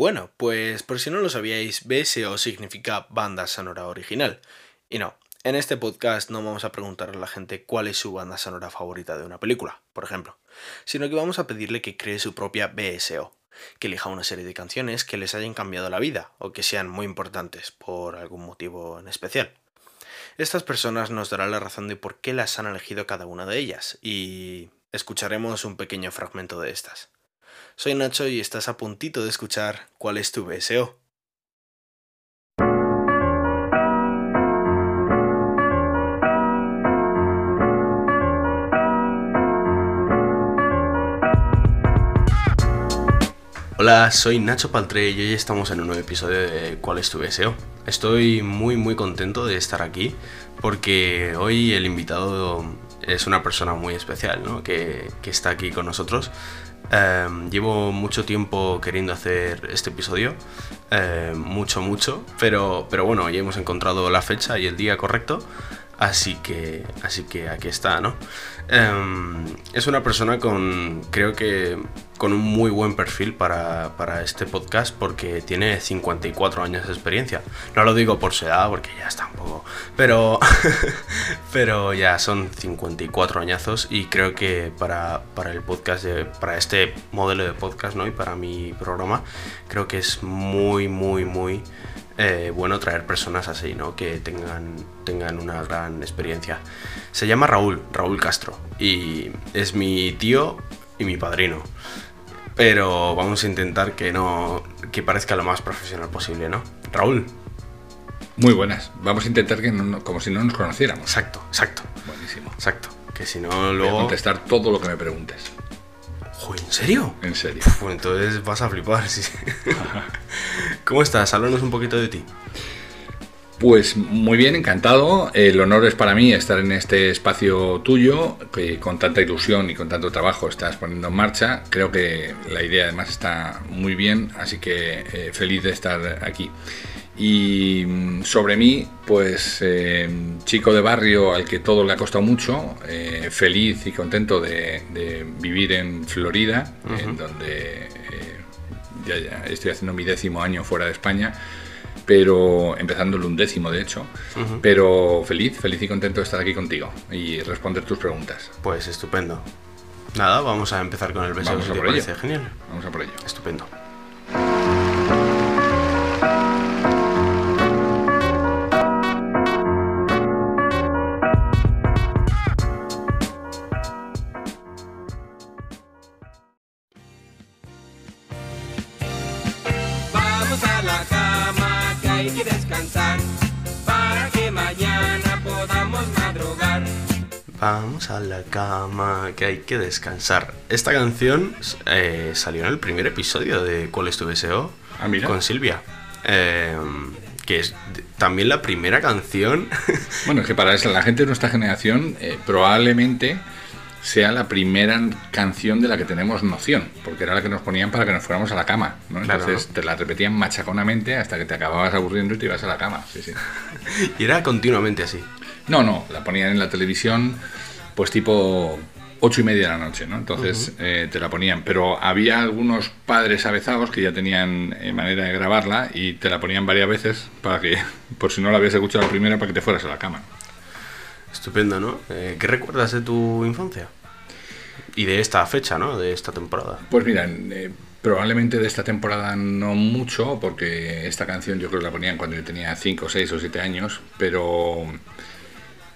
Bueno, pues por si no lo sabíais, BSO significa banda sonora original. Y no, en este podcast no vamos a preguntarle a la gente cuál es su banda sonora favorita de una película, por ejemplo, sino que vamos a pedirle que cree su propia BSO, que elija una serie de canciones que les hayan cambiado la vida o que sean muy importantes por algún motivo en especial. Estas personas nos darán la razón de por qué las han elegido cada una de ellas y escucharemos un pequeño fragmento de estas. Soy Nacho y estás a puntito de escuchar cuál es tu BSO. Hola, soy Nacho Paltré y hoy estamos en un nuevo episodio de ¿Cuál es tu BSO? Estoy muy muy contento de estar aquí porque hoy el invitado es una persona muy especial ¿no? que, que está aquí con nosotros. Em, llevo mucho tiempo queriendo hacer este episodio, em, mucho, mucho, pero, pero bueno, ya hemos encontrado la fecha y el día correcto, así que, así que aquí está, ¿no? Em, es una persona con, creo que, con un muy buen perfil para, para, este podcast porque tiene 54 años de experiencia. No lo digo por su edad porque ya está un poco, pero, pero ya son 54 añazos y creo que para, para el podcast, de, para este modelo de podcast ¿no? y para mi programa, creo que es muy, muy, muy eh, bueno traer personas así, ¿no? Que tengan, tengan una gran experiencia. Se llama Raúl, Raúl Castro, y es mi tío y mi padrino. Pero vamos a intentar que no. que parezca lo más profesional posible, ¿no? Raúl. Muy buenas. Vamos a intentar que no, como si no nos conociéramos. Exacto, exacto. Buenísimo. Exacto. Que si no luego. Voy a contestar todo lo que me preguntes. ¿En serio? En serio. Uf, entonces vas a flipar, sí. ¿Cómo estás? Háblanos un poquito de ti. Pues muy bien, encantado. El honor es para mí estar en este espacio tuyo, que con tanta ilusión y con tanto trabajo estás poniendo en marcha. Creo que la idea además está muy bien, así que eh, feliz de estar aquí. Y mm, sobre mí, pues eh, chico de barrio al que todo le ha costado mucho, eh, feliz y contento de, de vivir en Florida, uh -huh. en donde eh, ya, ya, estoy haciendo mi décimo año fuera de España, pero empezando el undécimo de hecho, uh -huh. pero feliz, feliz y contento de estar aquí contigo y responder tus preguntas. Pues estupendo. Nada, vamos a empezar con el beso. Vamos a por ello. Genial. Vamos a por ello. Estupendo. Vamos a la cama, que hay que descansar. Esta canción eh, salió en el primer episodio de ¿Cuál es tu deseo? Ah, mira. Con Silvia. Eh, que es también la primera canción. Bueno, es que para la gente de nuestra generación eh, probablemente sea la primera canción de la que tenemos noción, porque era la que nos ponían para que nos fuéramos a la cama, ¿no? Claro, Entonces ¿no? te la repetían machaconamente hasta que te acababas aburriendo y te ibas a la cama. Sí, sí. y era continuamente así. No, no, la ponían en la televisión pues tipo ocho y media de la noche, ¿no? Entonces uh -huh. eh, te la ponían, pero había algunos padres avezados que ya tenían eh, manera de grabarla y te la ponían varias veces para que, por si no la habías escuchado la primera, para que te fueras a la cama. Estupendo, ¿no? Eh, ¿Qué recuerdas de tu infancia? Y de esta fecha, ¿no? De esta temporada. Pues mira, eh, probablemente de esta temporada no mucho, porque esta canción yo creo que la ponían cuando yo tenía 5, 6 o 7 años, pero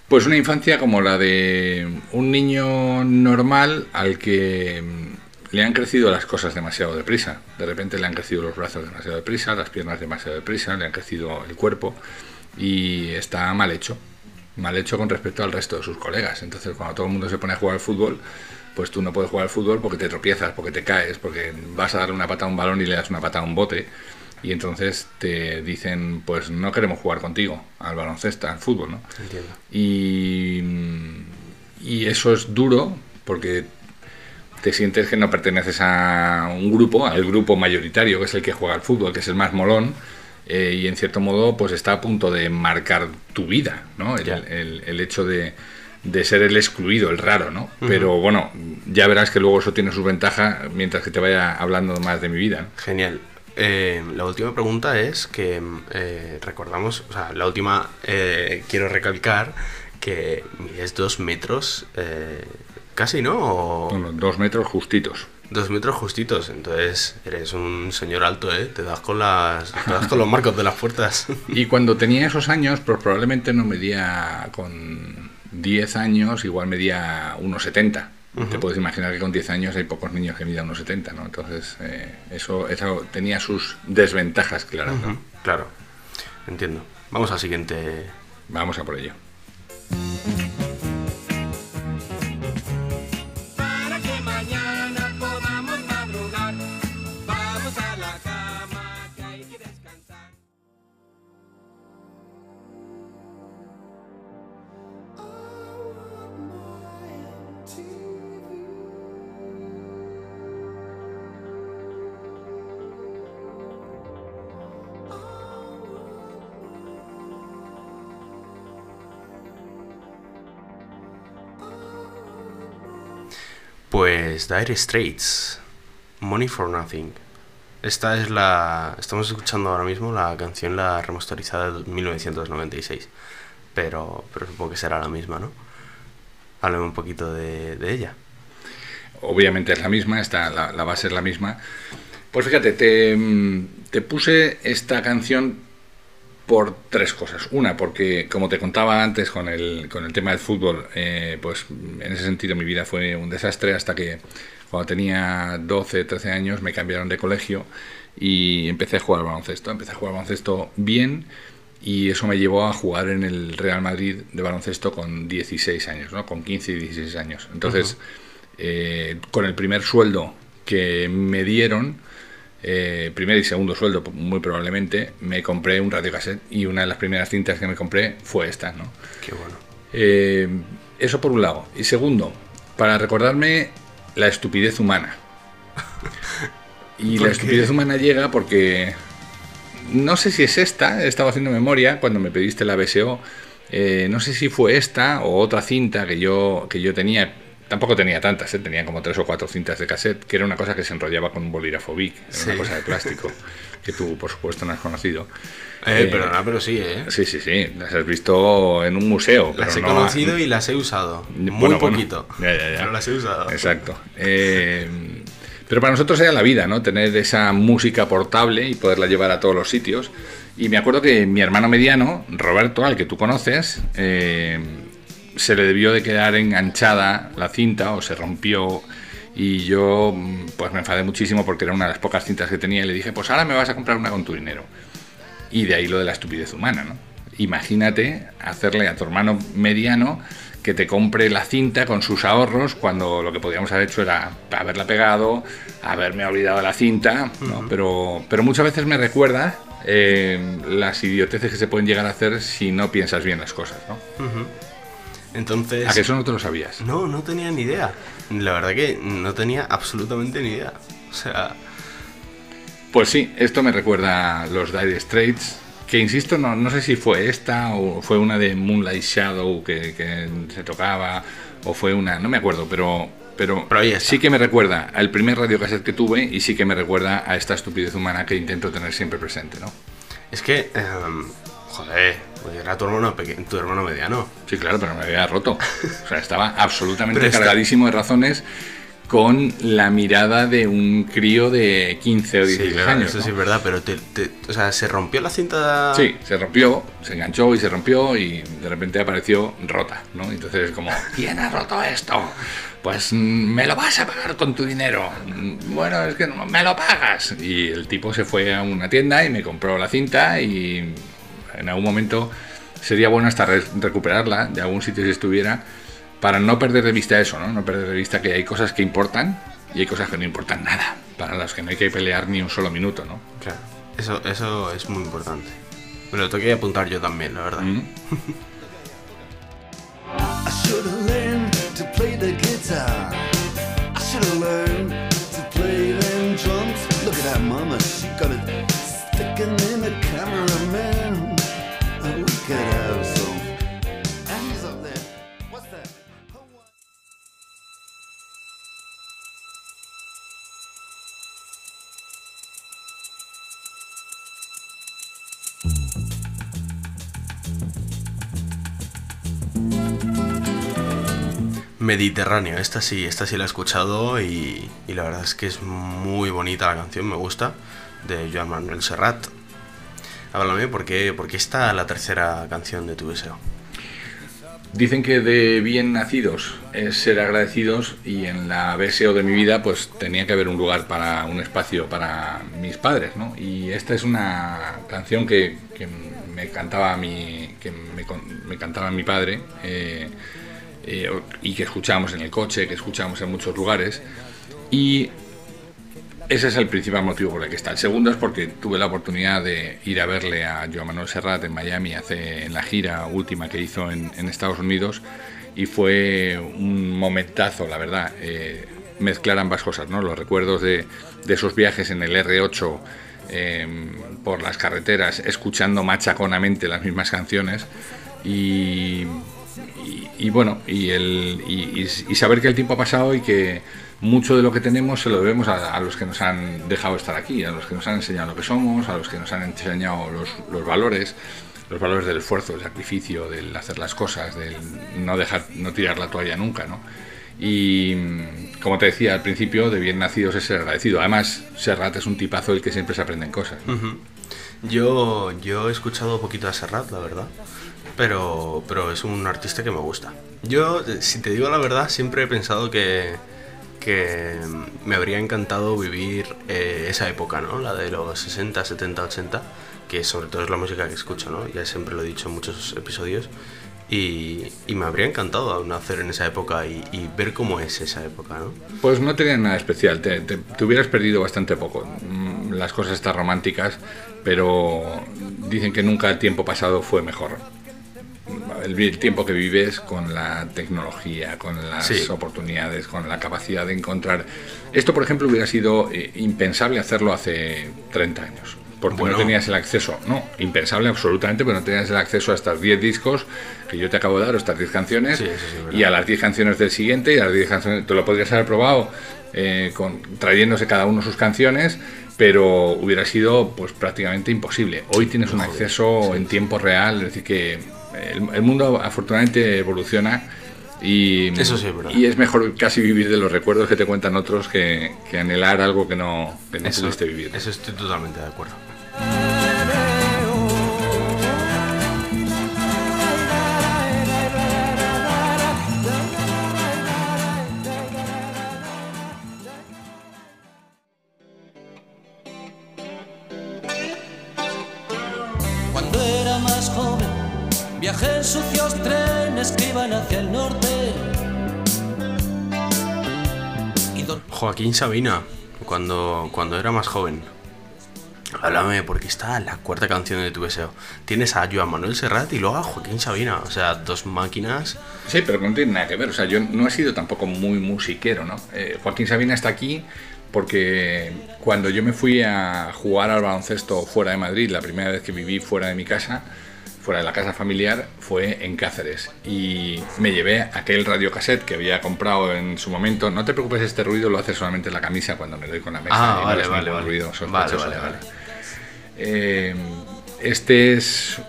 pues una infancia como la de un niño normal al que le han crecido las cosas demasiado deprisa. De repente le han crecido los brazos demasiado deprisa, las piernas demasiado deprisa, le han crecido el cuerpo y está mal hecho. Mal hecho con respecto al resto de sus colegas. Entonces cuando todo el mundo se pone a jugar al fútbol, pues tú no puedes jugar al fútbol porque te tropiezas, porque te caes, porque vas a darle una patada a un balón y le das una patada a un bote. Y entonces te dicen, pues no queremos jugar contigo al baloncesto, al fútbol, ¿no? Entiendo. Y, y eso es duro porque te sientes que no perteneces a un grupo, al grupo mayoritario, que es el que juega al fútbol, que es el más molón, eh, y en cierto modo pues está a punto de marcar tu vida, ¿no? El, el, el hecho de, de, ser el excluido, el raro, ¿no? Uh -huh. Pero bueno, ya verás que luego eso tiene sus ventajas mientras que te vaya hablando más de mi vida. Genial. Eh, la última pregunta es que eh, recordamos, o sea, la última eh, quiero recalcar que mides dos metros, eh, casi, ¿no? O Bueno, dos metros justitos. dos metros justitos, entonces eres un señor alto, ¿eh? Te das con las, te das con los marcos de las puertas. Y cuando tenía esos años, pues probablemente no medía con 10 años, igual medía 1,70. Te puedes imaginar que con 10 años hay pocos niños que midan 1,70, ¿no? Entonces, eh, eso, eso tenía sus desventajas, claro. ¿no? Ujú, Claro, entiendo. Vamos al siguiente. Vamos a por ello. Dire Straits, Money for Nothing. Esta es la. Estamos escuchando ahora mismo la canción, la remasterizada de 1996. Pero, pero supongo que será la misma, ¿no? Háblame un poquito de, ella. Obviamente es la misma, esta, la, la base es la misma. Pues fíjate, te, mm, te puse esta canción por tres cosas. Una, porque como te contaba antes con el, con el tema del fútbol, eh, pues en ese sentido mi vida fue un desastre hasta que cuando tenía 12, 13 años me cambiaron de colegio y empecé a jugar al baloncesto. Empecé a jugar al baloncesto bien y eso me llevó a jugar en el Real Madrid de baloncesto con 16 años, ¿no? con 15 y 16 años. Entonces, eh, con el primer sueldo que me dieron, eh, primer y segundo sueldo muy probablemente, me compré un radiocassette y una de las primeras cintas que me compré fue esta. ¿no? Qué bueno. Eh, eso por un lado. Y segundo, para recordarme la estupidez humana. Y ¿Por la qué? estupidez humana llega porque no sé si es esta, estaba haciendo memoria cuando me pediste la BSO. eh, no sé si fue esta o otra cinta que yo, que yo tenía. Tampoco tenía tantas, ¿eh? tenía como tres o cuatro cintas de cassette, que era una cosa que se enrollaba con un bolígrafo Bic, era Sí. una cosa de plástico, que tú, por supuesto, no has conocido. Eh, Eh, perdona, pero sí, ¿eh? Sí, sí, sí, las has visto en un museo. pero Las he no- conocido y las he usado. Muy Bueno, bueno. poquito. Ya, ya, ya. Pero las he usado. Exacto. Eh, pero para nosotros era la vida, ¿no? Tener esa música portable y poderla llevar a todos los sitios. Y me acuerdo que mi hermano mediano, Roberto, al que tú conoces, eh, se le debió de quedar enganchada la cinta o se rompió. Y yo mm, pues me enfadé muchísimo porque era una de las pocas cintas que tenía y le dije, pues ahora me vas a comprar una con tu dinero. Y de ahí lo de la estupidez humana, ¿no? Imagínate hacerle a tu hermano mediano que te compre la cinta con sus ahorros cuando lo que podríamos haber hecho era haberla pegado, haberme olvidado de la cinta, ¿no? pero, pero muchas veces me recuerda eh, las idioteces que se pueden llegar a hacer si no piensas bien las cosas, ¿no? Entonces. A que eso no te lo sabías. No, no tenía ni idea. La verdad que no tenía absolutamente ni idea. O sea, Pues sí, esto me recuerda a los Dire Straits, que insisto, no, no sé si fue esta o fue una de Moonlight Shadow que, que se tocaba, o fue una, no me acuerdo, pero, pero, Pero sí que me recuerda al primer radiocassette que tuve y sí que me recuerda a esta estupidez humana que intento tener siempre presente, ¿no? es que. em, joder, pues era tu hermano, tu hermano mediano. Sí, claro, pero me había roto. O sea, estaba absolutamente está- cargadísimo de razones con la mirada de un crío de 15 o 16 Sí, claro, años. eso ¿no? sí es verdad, pero te, te- o sea, se rompió la cinta. Sí, se rompió, se enganchó y se rompió y de repente apareció rota, ¿no? Entonces como, ¿quién ha roto esto? Pues mm, me lo vas a pagar con tu dinero. "Mm, Bueno, es que no, me lo pagas. Y el tipo se fue a una tienda y me compró la cinta y en algún momento sería bueno hasta re- recuperarla de algún sitio si estuviera para no perder de vista eso, ¿no? No perder de vista que hay cosas que importan y hay cosas que no importan nada, para las que no hay que pelear ni un solo minuto, ¿no? Claro, eso, eso es muy importante. Me lo tengo que apuntar yo también, la verdad. Mm. Mediterráneo, esta sí, esta sí la he escuchado y, la verdad es que es muy bonita la canción, me gusta, de Joan Manuel Serrat. Háblame, ¿por qué, por qué está la tercera canción de tu deseo? Dicen que de bien nacidos es ser agradecidos y en la BSO de mi vida pues tenía que haber un lugar para un espacio para mis padres, ¿no? Y esta es una canción que, me cantaba mi, que me, me cantaba mi padre eh, eh, y que escuchábamos en el coche, que escuchábamos en muchos lugares y ese es el principal motivo por el que está. El segundo es porque tuve la oportunidad de ir a verle a Joan Manuel Serrat en Miami hace en la gira última que hizo en, Estados Unidos y fue un momentazo, la verdad, eh, mezclar ambas cosas, ¿no? Los recuerdos de, esos viajes en el R8 eh, por las carreteras, escuchando machaconamente las mismas canciones y, y, bueno, y, el, y, saber que el tiempo ha pasado y que mucho de lo que tenemos se lo debemos a, los que nos han dejado estar aquí, a los que nos han enseñado lo que somos, a los que nos han enseñado los, los valores, los valores del esfuerzo, del sacrificio, del hacer las cosas, del no dejar, no tirar la toalla nunca, ¿no? Y como te decía al principio, de bien nacidos es ser agradecido. Además, Serrat es un tipazo del que siempre se aprenden cosas. Yo, yo he escuchado poquito a Serrat, la verdad, pero, pero es un artista que me gusta. Yo, si te digo la verdad, siempre he pensado que, que me habría encantado vivir eh, esa época, ¿no? La de los 60, 70, 80, que sobre todo es la música que escucho, ¿no? Ya siempre lo he dicho en muchos episodios. Y, y me habría encantado nacer en esa época y, y ver cómo es esa época, ¿no? Pues no tenía nada especial, te, te- te hubieras perdido bastante poco. Mm, Las cosas están románticas, pero dicen que nunca el tiempo pasado fue mejor. El, el tiempo que vives con la tecnología, con las Sí. oportunidades, con la capacidad de encontrar... Esto, por ejemplo, hubiera sido eh, impensable hacerlo hace 30 años. Porque Bueno. no tenías el acceso, no, impensable absolutamente, pero no tenías el acceso a estas 10 discos que yo te acabo de dar, o estas 10 canciones, Sí, sí y a las 10 canciones del siguiente, y a las 10 canciones, tú lo podrías haber probado eh, con, trayéndose cada uno sus canciones, pero hubiera sido pues prácticamente imposible. Hoy tienes un acceso en tiempo real, es decir, que el, el mundo afortunadamente evoluciona. Y, Eso sí es y es mejor casi vivir de los recuerdos que te cuentan otros que, que anhelar algo que no, que no Eso, pudiste vivir. eso estoy totalmente de acuerdo. Hacia el norte. Joaquín Sabina, cuando, cuando era más joven. Háblame, porque está la cuarta canción de tu deseo. Tienes a Joan Manuel Serrat y luego a Joaquín Sabina. O sea, dos máquinas. Sí, pero no tiene nada que ver. O sea, yo no he sido tampoco muy musiquero, ¿no? Eh, Joaquín Sabina está aquí porque cuando yo me fui a jugar al baloncesto fuera de Madrid, la primera vez que viví fuera de mi casa, fuera de la casa familiar, fue en Cáceres. Y me llevé aquel radiocassette que había comprado en su momento. No te preocupes, este ruido lo hace solamente la camisa cuando me doy con la mesa. Ah, no vale, vale, vale. ruido Vale, vale, vale. Eh, este es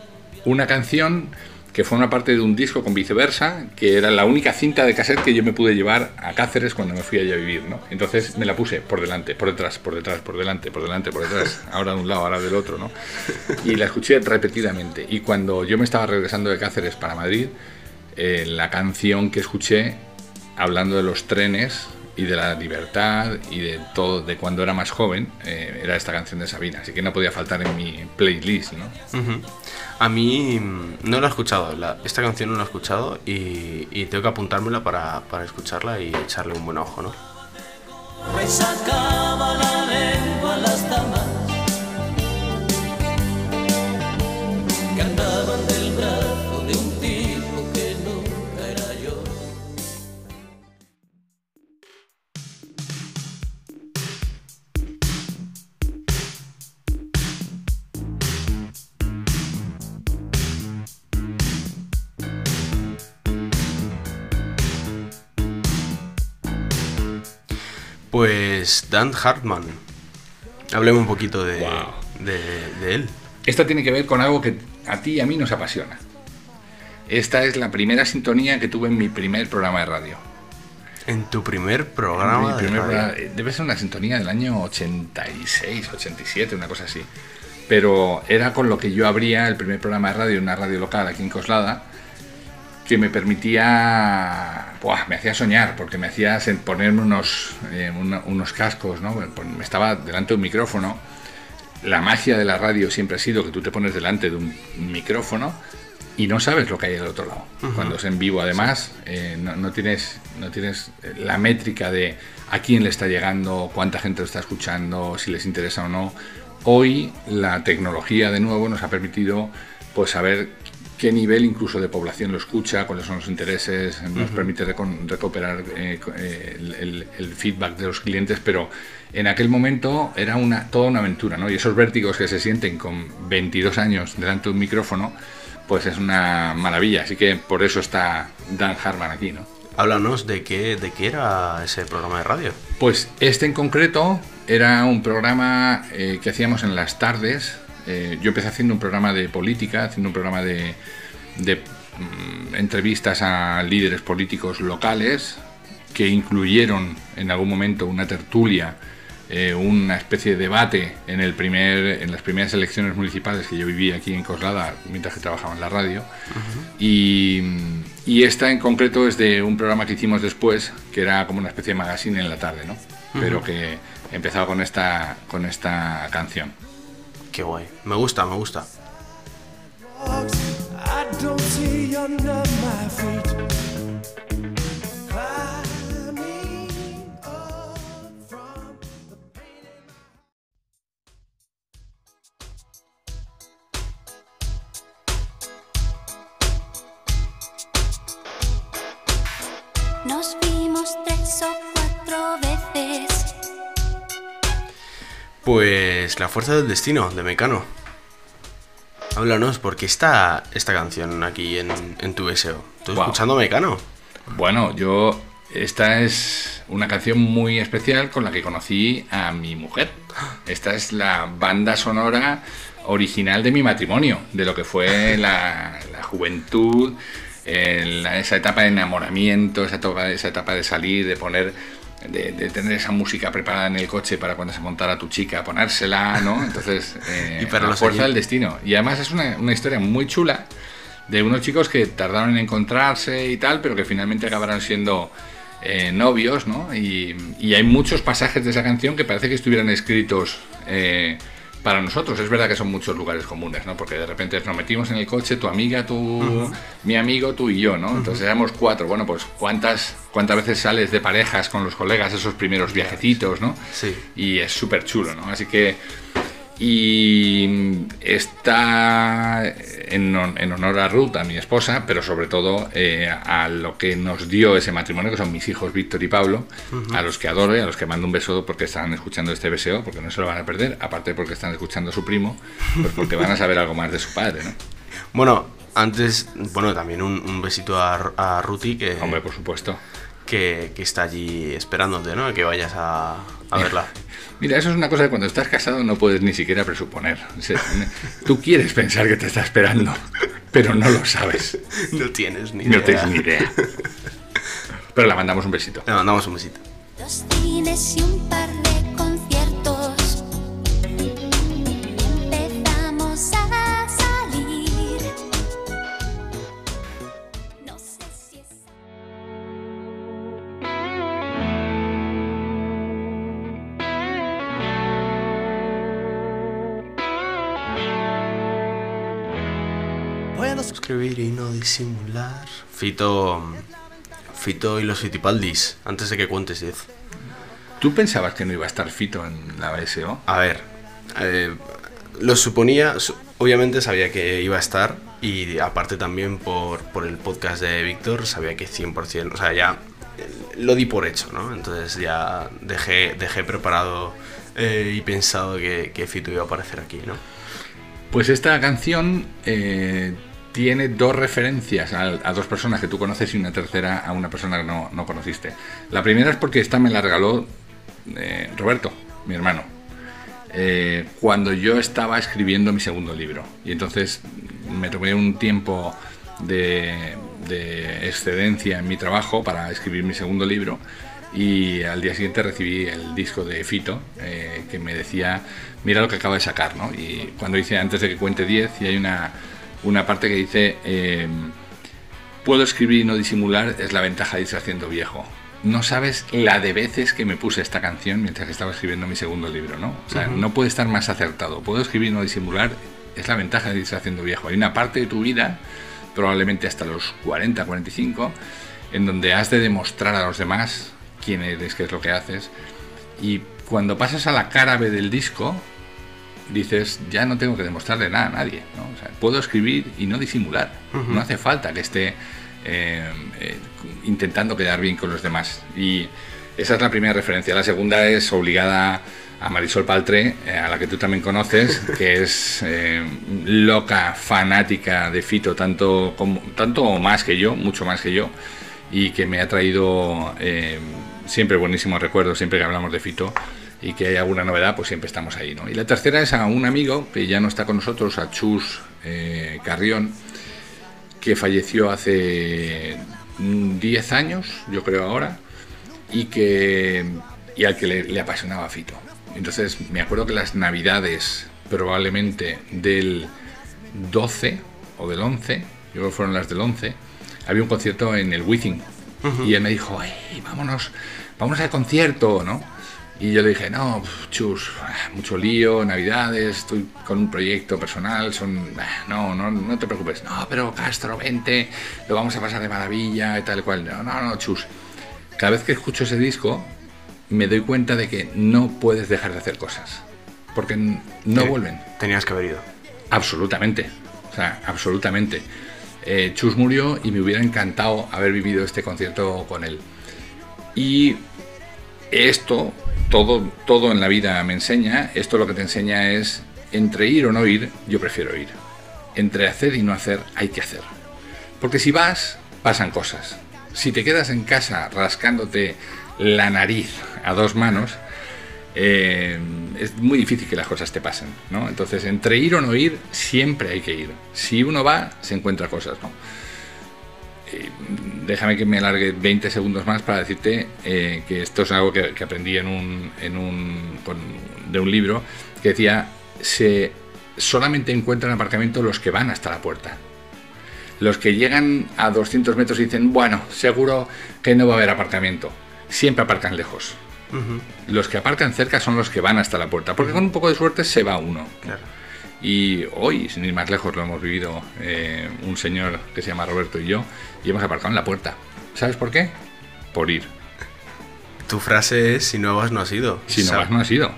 una canción que forma parte de un disco con viceversa, que era la única cinta de cassette que yo me pude llevar a Cáceres cuando me fui allá a vivir, ¿no? Entonces me la puse por delante, por detrás, por detrás, por delante, por delante, por detrás, ahora de un lado, ahora del otro, ¿no? Y la escuché repetidamente. Y cuando yo me estaba regresando de Cáceres para Madrid, eh, la canción que escuché hablando de los trenes y de la libertad y de todo, de cuando era más joven, eh, era esta canción de Sabina, así que no podía faltar en mi playlist, ¿no? Ujú. A mí mm, no la he escuchado. esta canción no la he escuchado y, tengo que apuntármela para, para escucharla y echarle un buen ojo, ¿no? Dan Hartman. Hablemos un poquito de, Wow. de, de él. esta tiene que ver con algo que a ti y a mí nos apasiona. Esta es la primera sintonía que tuve en mi primer programa de radio. En tu primer Mi programa de radio. programa- eh, debe ser una sintonía del año 86, 87, una cosa así. Pero era con lo que yo abría el primer programa de radio, una radio local aquí en Coslada, que me permitía, buah, me hacía soñar, porque me hacía ponerme unos, eh, una- unos cascos, ¿no? Me estaba delante de un micrófono. La magia de la radio siempre ha sido que tú te pones delante de un micrófono y no sabes lo que hay al otro lado. Cuando es en vivo, además, eh, no, no tienes, no tienes eh, la métrica de a quién le está llegando, cuánta gente lo está escuchando, si les interesa o no. Hoy la tecnología, de nuevo, nos ha permitido pues saber qué nivel incluso de población lo escucha, cuáles son los intereses, nos permite recon- recuperar eh, eh, el, el- el feedback de los clientes, pero en aquel momento era una, toda una aventura, ¿no? Y esos vértigos que se sienten con 22 años delante de un micrófono, pues es una maravilla. Así que por eso está Dan Harman aquí, ¿no? Háblanos de qué, de qué era ese programa de radio. Pues este en concreto era un programa eh, que hacíamos en las tardes. Eh, yo empecé haciendo un programa de política, haciendo un programa de, de, mm, entrevistas a líderes políticos locales que incluyeron en algún momento una tertulia, eh, una especie de debate en, el primer, en las primeras elecciones municipales que yo viví aquí en Coslada mientras que trabajaba en la radio. Y, y esta en concreto es de un programa que hicimos después, que era como una especie de magazine en la tarde, ¿no? Pero que empezaba con esta, con esta canción. Qué guay. Me gusta, me gusta. Pues La Fuerza del Destino, de Mecano. Háblanos, ¿por qué está esta canción aquí en, en tu deseo? ¿Tú Wow. escuchando Mecano? Bueno, yo. Esta es una canción muy especial con la que conocí a mi mujer. Esta es la banda sonora original de mi matrimonio, de lo que fue la, la juventud, el- la- esa etapa de enamoramiento, esa etapa, esa etapa de salir, de poner, de, de tener esa música preparada en el coche para cuando se montara tu chica, ponérsela, ¿no? Entonces, eh, Y para la fuerza del destino. Y además es una, una historia muy chula de unos chicos que tardaron en encontrarse y tal, pero que finalmente acabaron siendo eh, novios, ¿no? Y, y hay muchos pasajes de esa canción que parece que estuvieran escritos eh, para nosotros. Es verdad que son muchos lugares comunes, ¿no? Porque de repente nos metimos en el coche, tu amiga, tú, mi amigo, tú y yo, ¿no? Entonces éramos cuatro. Bueno, pues ¿cuántas, cuántas veces sales de parejas con los colegas esos primeros viajecitos, ¿no? Sí. y es súper chulo, ¿no? Así que. Y está en, hon- en honor a Ruth, a mi esposa, pero sobre todo eh, a lo que nos dio ese matrimonio, que son mis hijos Víctor y Pablo, a los que adoro y a los que mando un beso porque están escuchando este BSO, porque no se lo van a perder, aparte porque están escuchando a su primo, pues porque van a saber algo más de su padre, ¿no? Bueno, antes, bueno, también un, un besito a, a Ruti, que, Hombre, por supuesto. que, que está allí esperándote, ¿no? Que vayas a, a verla. Mira, eso es una cosa que cuando estás casado no puedes ni siquiera presuponer. Tú quieres pensar que te está esperando, pero no lo sabes. No tienes ni No idea. tienes ni idea. Pero la mandamos un besito. Le mandamos un besito. Dos cines y un par de disimular. Fito. Fito y los Fitipaldis, antes de que cuentes 10. ¿Tú pensabas que no iba a estar Fito en la BSO? A ver, eh, lo suponía, su- obviamente sabía que iba a estar y aparte también por, por el podcast de Víctor sabía que 100%, o sea, ya eh, lo di por hecho, ¿no? Entonces ya dejé, dejé preparado eh, y pensado que, que Fito iba a aparecer aquí, ¿no? Pues esta canción eh, tiene dos referencias a, dos personas que tú conoces y una tercera a una persona que no, no conociste. La primera es porque esta me la regaló eh, Roberto, mi hermano. eh, cuando yo estaba escribiendo mi segundo libro. Y entonces me tomé un tiempo de, de excedencia en mi trabajo para escribir mi segundo libro y al día siguiente recibí el disco de Fito eh, que me decía, mira lo que acaba de sacar, ¿no? Y cuando dice antes de que cuente 10 y hay una, una parte que dice, eh, puedo escribir y no disimular, es la ventaja de irse haciendo viejo. No sabes la de veces que me puse esta canción mientras que estaba escribiendo mi segundo libro, ¿no? O sea, no puede estar más acertado. Puedo escribir y no disimular, es la ventaja de irse haciendo viejo. Hay una parte de tu vida, probablemente hasta los 40, 45, en donde has de demostrar a los demás quién eres, qué es lo que haces. Y cuando pasas a la cara B del disco, dices, ya no tengo que demostrarle nada a nadie. ¿no? O sea, puedo escribir y no disimular. No hace falta que esté eh, eh, intentando quedar bien con los demás. Y esa es la primera referencia. La segunda es obligada a Marisol Paltré, eh, a la que tú también conoces, que es eh, loca, fanática de Fito, tanto, como, tanto o más que yo, mucho más que yo, y que me ha traído eh, siempre buenísimos recuerdos, siempre que hablamos de Fito, y que hay alguna novedad, pues siempre estamos ahí. ¿no? Y la tercera es a un amigo que ya no está con nosotros, a Chus eh, Carrión, que falleció hace mm, 10 años, yo creo ahora, y que y al que le, le apasionaba Fito. Entonces me acuerdo que las navidades probablemente del 12 o del 11, yo creo que fueron las del 11, había un concierto en el Wizzing y él me dijo, "Ey, vámonos, vámonos al concierto, ¿no? Y yo le dije, no, chus, ah, mucho lío, navidades, estoy con un proyecto personal, son, ah, no, no, no te preocupes, no, pero Castro, vente, lo vamos a pasar de maravilla y tal cual, no, no, no, chus. Cada vez que escucho ese disco, me doy cuenta de que no puedes dejar de hacer cosas, porque no vuelven. Tenías que haber ido. Absolutamente. O sea, absolutamente. Eh, Chus murió y me hubiera encantado haber vivido este concierto con él. Y esto, todo, todo en la vida me enseña, esto lo que te enseña es, entre ir o no ir, yo prefiero ir. Entre hacer y no hacer, hay que hacer. Porque si vas, pasan cosas. Si te quedas en casa rascándote la nariz a dos manos, eh, es muy difícil que las cosas te pasen, ¿no? Entonces, entre ir o no ir, siempre hay que ir. Si uno va, se encuentra cosas, ¿no? Eh, déjame que me alargue 20 segundos más para decirte eh, que esto es algo que, que aprendí en un, en un con- de un libro que decía se solamente encuentran aparcamiento los que van hasta la puerta. Los que llegan a 200 metros y dicen, bueno, seguro que no va a haber aparcamiento. Siempre aparcan lejos. Los que aparcan cerca son los que van hasta la puerta, porque con un poco de suerte se va uno. Claro. Y hoy, sin ir más lejos, lo hemos vivido eh, un señor que se llama Roberto y yo, y hemos aparcado en la puerta. ¿Sabes por qué? Por ir. Tu frase es: si no vas, no has ido. Si no vas, no has ido.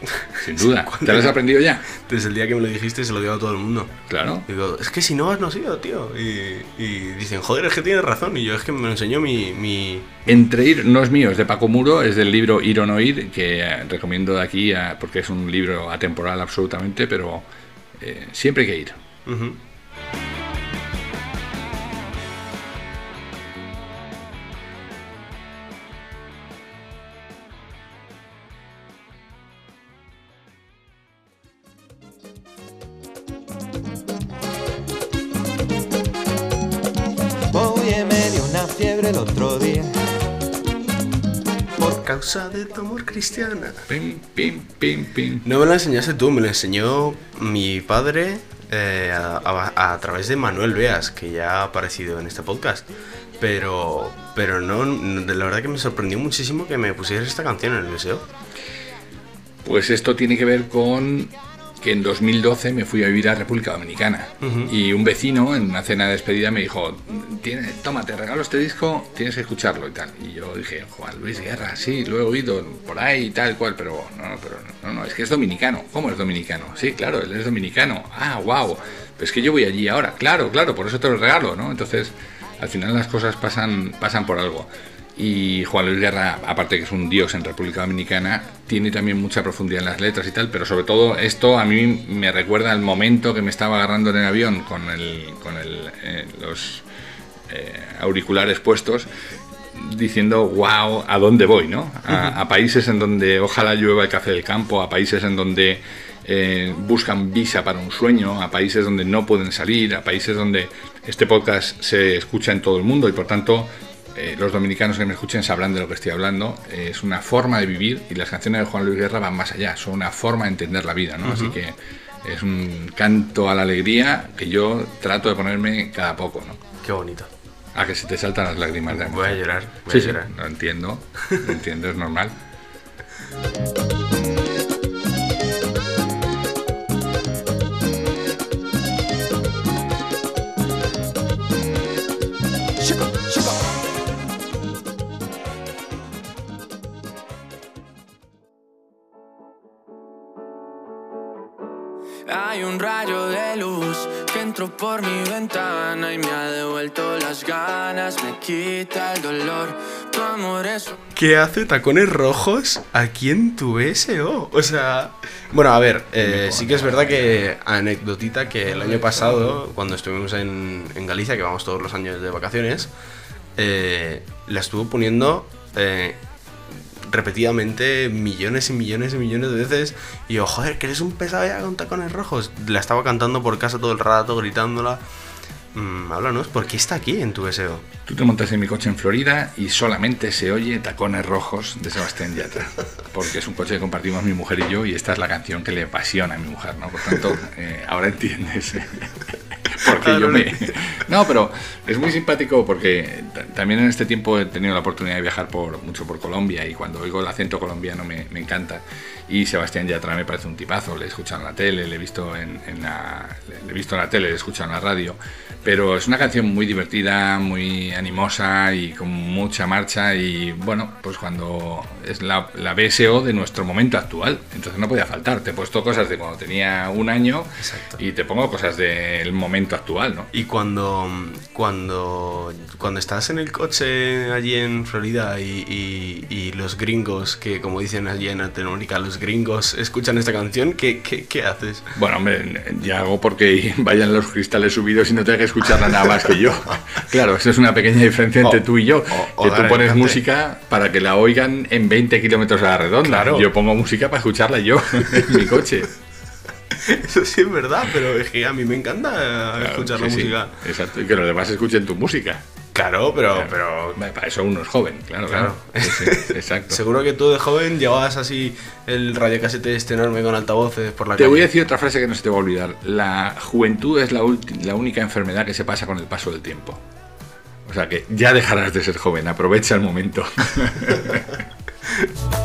Sin duda. ¿cuándo ¿Te lo has aprendido ya? Desde el día que me lo dijiste, se lo digo a todo el mundo. Claro. Digo, es que si no vas, no has ido, tío. Y, y dicen, joder, es que tienes razón. Y yo, es que me lo enseñó mi. mi... Entre ir, no es mío, es de Paco Muro, es del libro Ir o no ir, que eh, recomiendo de aquí porque es un libro atemporal absolutamente, pero eh, siempre hay que ir. Oye, cristiana. Pim, pim, pim, pim. No me lo enseñaste tú, me lo enseñó mi padre eh, a, a- a través de Manuel Veas, que ya ha aparecido en este podcast. Pero, pero no, no- la verdad que me sorprendió muchísimo que me pusieras esta canción en el deseo. Pues esto tiene que ver con que en 2012 me fui a vivir a República Dominicana y un vecino en una cena de despedida me dijo, "Tiene- toma, te regalo este disco, tienes que escucharlo y tal. Y yo dije, Juan Luis Guerra, sí, lo he oído por ahí y tal cual, pero no, no, pero no, no, es que es dominicano. ¿Cómo es dominicano? Sí, claro, él es dominicano. Ah, wow. Pues es que yo voy allí ahora. Claro, claro, por eso te lo regalo, ¿no? Entonces, al final las cosas pasan, pasan por algo. Y Juan Luis Guerra, aparte que es un dios en República Dominicana, tiene también mucha profundidad en las letras y tal, pero sobre todo esto a mí me recuerda al momento que me estaba agarrando en el avión con, el, con el, eh, los eh, auriculares puestos, diciendo, wow, ¿a dónde voy? ¿no? A, a países en donde ojalá llueva el café del campo, a países en donde eh, buscan visa para un sueño, a países donde no pueden salir, a países donde este podcast se escucha en todo el mundo y por tanto eh, los dominicanos que me escuchen sabrán de lo que estoy hablando. Eh, es una forma de vivir y las canciones de Juan Luis Guerra van más allá, son una forma de entender la vida, ¿no? Así que es un canto a la alegría que yo trato de ponerme cada poco, ¿no? Qué bonito. A que se te saltan las lágrimas de amor. Voy a llorar, voy Sí, a sí, llorar. lo entiendo, lo entiendo, es normal. Hay un rayo de luz que entró por mi ventana y me ha devuelto las ganas, me quita el dolor. Tu amor es ¿Qué hace tacones rojos aquí en tu SO? O sea, bueno, a ver, eh, sí que es verdad que, anecdotita, que el año pasado, cuando estuvimos en, en Galicia, que vamos todos los años de vacaciones, eh, la estuvo poniendo eh, repetidamente millones y millones y millones de veces. Y yo, joder, que eres un pesado ya con tacones rojos. La estaba cantando por casa todo el rato, gritándola. Mm, háblanos, ¿por qué está aquí en tu SO? Tú te montas en mi coche en Florida y solamente se oye Tacones Rojos de Sebastián Yatra. Porque es un coche que compartimos mi mujer y yo y esta es la canción que le apasiona a mi mujer, ¿no? Por tanto, eh, ahora entiendes. Porque yo me... No, pero es muy simpático porque ta- también en este tiempo he tenido la oportunidad de viajar por, mucho por Colombia y cuando oigo el acento colombiano me, me encanta. Y Sebastián Yatra me parece un tipazo, le he escuchado en la tele, le he visto en, en la, le he visto en la tele, le he escuchado en la radio. Pero es una canción muy divertida, muy animosa y con mucha marcha y bueno, pues cuando es la, la BSO de nuestro momento actual, entonces no podía faltar. Te he puesto cosas de cuando tenía un año Exacto. y te pongo cosas del momento actual, ¿no? Y cuando, cuando, cuando estás en el coche allí en Florida y, y- y los gringos, que como dicen allí en Latinoamérica, los gringos escuchan esta canción, ¿qué, qué, qué haces? Bueno, hombre, ya hago porque vayan los cristales subidos y no tenga que escucharla nada más que yo. Claro, eso es una pequeña diferencia entre tú y yo. que tú pones música para que la oigan en 20 kilómetros a la redonda. Claro. Yo pongo música para escucharla yo en mi coche. Eso sí es verdad, pero es que a mí me encanta Claro, escuchar la música. exacto, y que los demás escuchen tu música. Claro, pero, pero Para eso uno es joven, claro, claro. Claro. Sí, sí, exacto. seguro que tú de joven llevabas así el radiocasete este enorme con altavoces por la Te calle. voy a decir otra frase que no se te va a olvidar. La juventud es la, la única enfermedad que se pasa con el paso del tiempo. O sea que ya dejarás de ser joven, aprovecha el momento.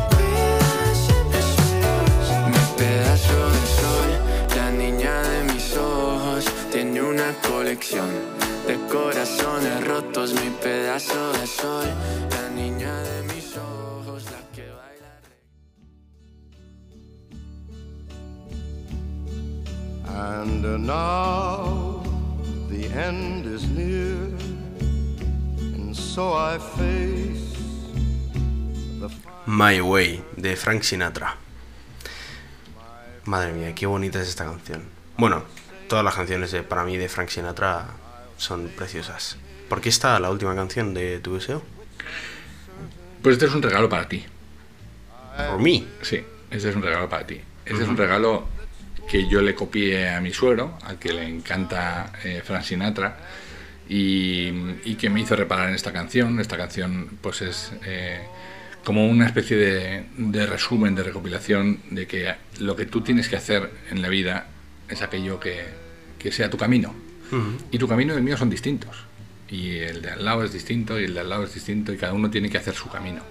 de corazones rotos. Mi pedazo de sol, la niña de mis ojos, la que baila. And now the end is near, and so I face My Way, de Frank Sinatra. Madre mía, qué bonita es esta canción. Bueno, todas las canciones de- para mí de Frank Sinatra son preciosas. ¿Por qué está la última canción de tu deseo? Pues este es un regalo para ti. Por mí. Sí, este es un regalo para ti. Este es un regalo que yo le copié a mi suegro, al que le encanta eh, Frank Sinatra, y, y que me hizo reparar en esta canción. Esta canción pues es eh, como una especie de, de resumen, de recopilación de que lo que tú tienes que hacer en la vida es aquello que, que sea tu camino. Y tu camino y el mío son distintos. Y el de al lado es distinto y el de al lado es distinto y cada uno tiene que hacer su camino.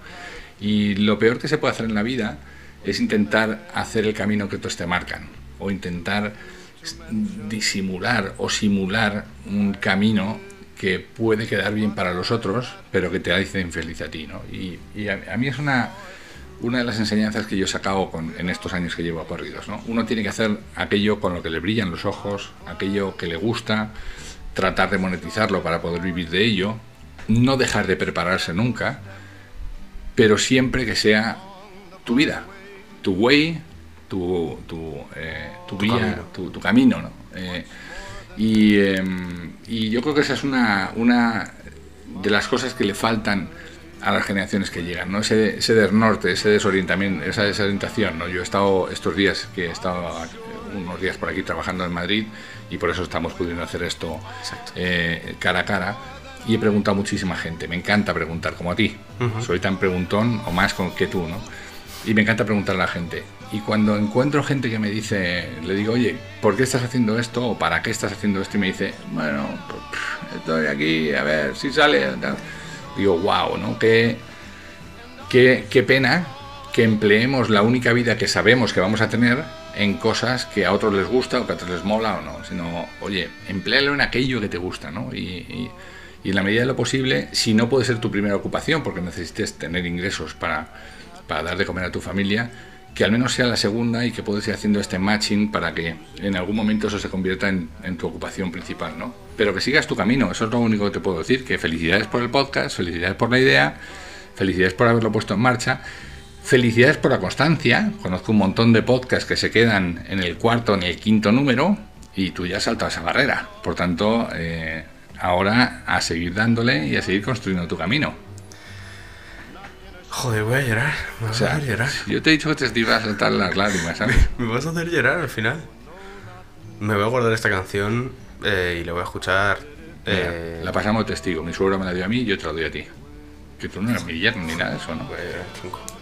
Y lo peor que se puede hacer en la vida es intentar hacer el camino que otros te marcan o intentar disimular o simular un camino que puede quedar bien para los otros, pero que te hace infeliz a ti. ¿no? Y, y a, a mí es una, una de las enseñanzas que yo he sacado con- en estos años que llevo corridos. ¿no? Uno tiene que hacer aquello con lo que le brillan los ojos, aquello que le gusta, tratar de monetizarlo para poder vivir de ello, no dejar de prepararse nunca, pero siempre que sea tu vida, tu way, tu, tu, eh, tu vía, camino. tu, tu camino. ¿no? Eh, y, eh, y yo creo que esa es una, una de las cosas que le faltan a las generaciones que llegan, ¿no? Ese, ese desnorte, ese desorientamiento, esa desorientación, ¿no? Yo he estado estos días, que he estado unos días por aquí trabajando en Madrid y por eso estamos pudiendo hacer esto eh, cara a cara y he preguntado a muchísima gente, me encanta preguntar, como a ti, soy tan preguntón o más que tú, ¿no? Y me encanta preguntar a la gente. Y cuando encuentro gente que me dice, le digo, oye, ¿por qué estás haciendo esto? ¿O para qué estás haciendo esto? Y me dice, bueno, pues, estoy aquí, a ver si sale. tal". Digo, wow, ¿no? Qué, qué, qué pena que empleemos la única vida que sabemos que vamos a tener en cosas que a otros les gusta o que a otros les mola o no. Sino, oye, empléalo en aquello que te gusta, ¿no? Y, y- y en la medida de lo posible, si no puede ser tu primera ocupación, porque necesites tener ingresos para, para dar de comer a tu familia, que al menos sea la segunda y que puedas ir haciendo este matching para que en algún momento eso se convierta en, en tu ocupación principal, ¿no? Pero que sigas tu camino, eso es lo único que te puedo decir, que felicidades por el podcast, felicidades por la idea, felicidades por haberlo puesto en marcha, felicidades por la constancia, conozco un montón de podcasts que se quedan en el cuarto, en el quinto número, y tú ya has saltado esa barrera, por tanto, eh, ahora a seguir dándole y a seguir construyendo tu camino. Joder, voy a llorar. Me O vas a sea, hacer llorar. yo te he dicho que te iba a saltar las lágrimas, ¿sabes? Me vas a hacer llorar al final. Me voy a guardar esta canción eh, y la voy a escuchar. eh, Mira, la pasamos testigo. Mi suegro me la dio a mí y yo te la doy a ti. Que tú no eres mi yerno ni nada de eso, ¿no?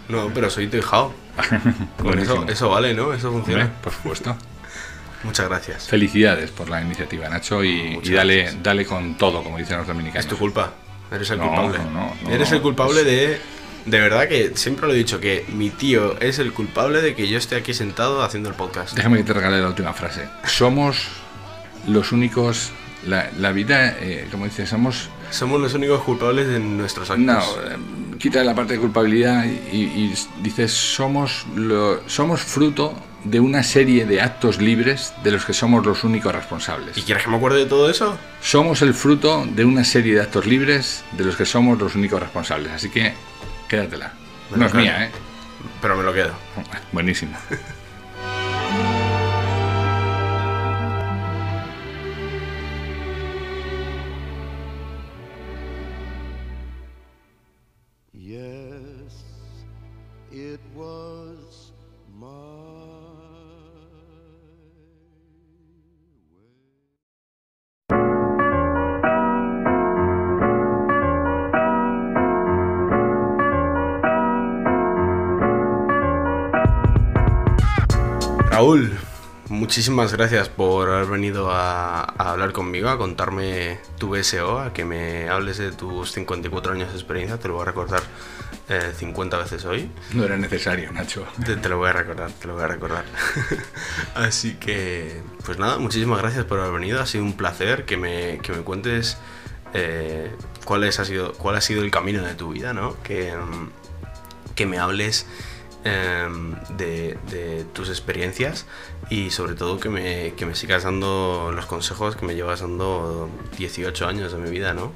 No, pero soy tu hijao. Con eso, eso vale, ¿no? Eso funciona. Hombre, por supuesto. Muchas gracias. Felicidades por la iniciativa, Nacho, y, y dale, gracias. dale con todo, como dicen los dominicanos. Es tu culpa. Eres el No, culpable. no, no, no, Eres el culpable de. De verdad que siempre lo he dicho, que mi tío es el culpable de que yo esté aquí sentado haciendo el podcast. Déjame que te regale la última frase. Somos los únicos. La, la vida, eh, como dices, somos. Somos los únicos culpables de nuestros actos. No, eh, quita la parte de culpabilidad y, y dices, somos, lo- somos fruto de una serie de actos libres de los que somos los únicos responsables. ¿Y quieres que me acuerde de todo eso? Somos el fruto de una serie de actos libres de los que somos los únicos responsables. Así que quédatela. No es mía, ¿eh? Pero me lo quedo. Buenísimo. Raúl, muchísimas gracias por haber venido a, a hablar conmigo, a contarme tu BSO, a que me hables de tus 54 años de experiencia. Te lo voy a recordar eh, 50 veces hoy. No era necesario, Nacho. Te, te lo voy a recordar, te lo voy a recordar. Así que, pues nada, muchísimas gracias por haber venido. Ha sido un placer que me, que me cuentes eh, cuál, es, ha sido, cuál ha sido el camino de tu vida, ¿no? Que, que me hables em, de, de tus experiencias y sobre todo que me, que me sigas dando los consejos que me llevas dando 18 años de mi vida, ¿no?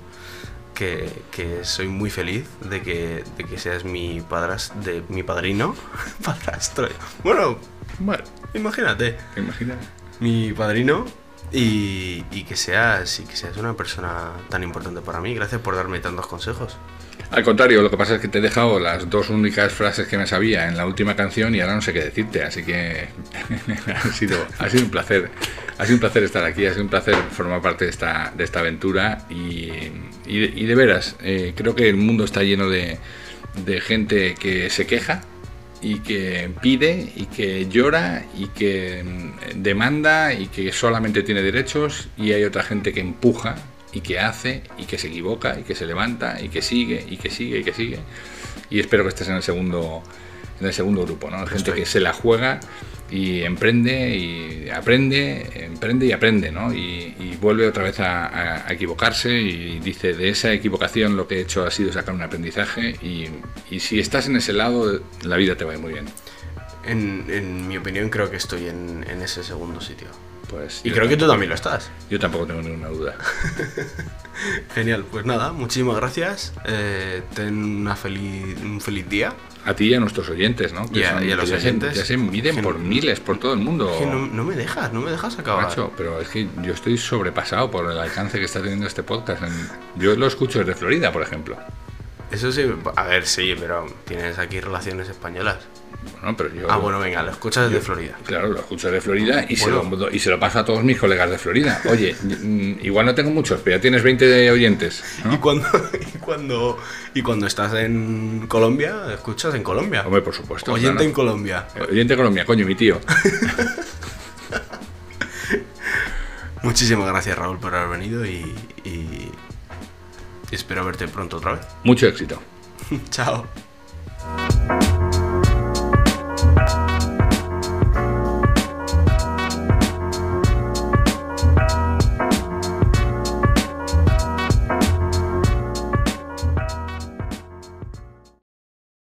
Que, que soy muy feliz de que, de que seas mi padras, de mi padrino. Padrastro. Bueno, bueno, imagínate. Imagina. Mi padrino. Y, y que seas y que seas una persona tan importante para mí. Gracias por darme tantos consejos. Al contrario, lo que pasa es que te he dejado las dos únicas frases que me sabía en la última canción y ahora no sé qué decirte, así que ha, sido, ha sido un placer. Ha sido un placer estar aquí, ha sido un placer formar parte de esta, de esta aventura y, y de, veras, eh, creo que el mundo está lleno de, de gente que se queja y que pide y que llora y que mm, demanda y que solamente tiene derechos y hay otra gente que empuja y que hace y que se equivoca y que se levanta y que sigue y que sigue y que sigue y espero que estés en el segundo en el segundo grupo no gente Estoy. que se la juega y emprende y aprende emprende y aprende no y, y vuelve otra vez a, a- a equivocarse y dice de esa equivocación lo que he hecho ha sido sacar un aprendizaje y, y si estás en ese lado la vida te va a ir muy bien En, en mi opinión, creo que estoy en, en ese segundo sitio. Pues Y creo que tú también lo estás. yo tampoco tengo ninguna duda Genial, pues nada, muchísimas gracias. Eh, ten una feliz, un feliz día. a ti y a nuestros oyentes no Y a- y a los que ya se- oyentes. ya se miden Que por no- miles por todo el mundo Es que no, no me dejas, no me dejas acabar. Macho, pero es que yo estoy sobrepasado por el alcance que está teniendo este podcast. Yo lo escucho desde Florida, por ejemplo. Eso sí, a ver, sí, pero tienes aquí relaciones españolas. Bueno, pero yo, Ah, bueno, venga, lo escuchas desde Florida. Claro, lo escucho de Florida y, se lo, y se lo paso a todos mis colegas de Florida. Oye, mm, igual no tengo muchos, pero ya tienes 20 de oyentes. ¿no? Y cuando, y cuando y cuando estás en Colombia, escuchas en Colombia. Hombre, por supuesto. Oyente claro. en Colombia. Oyente de Colombia, coño, mi tío. Muchísimas gracias Raúl por haber venido y, y espero verte pronto otra vez. Mucho éxito. Chao.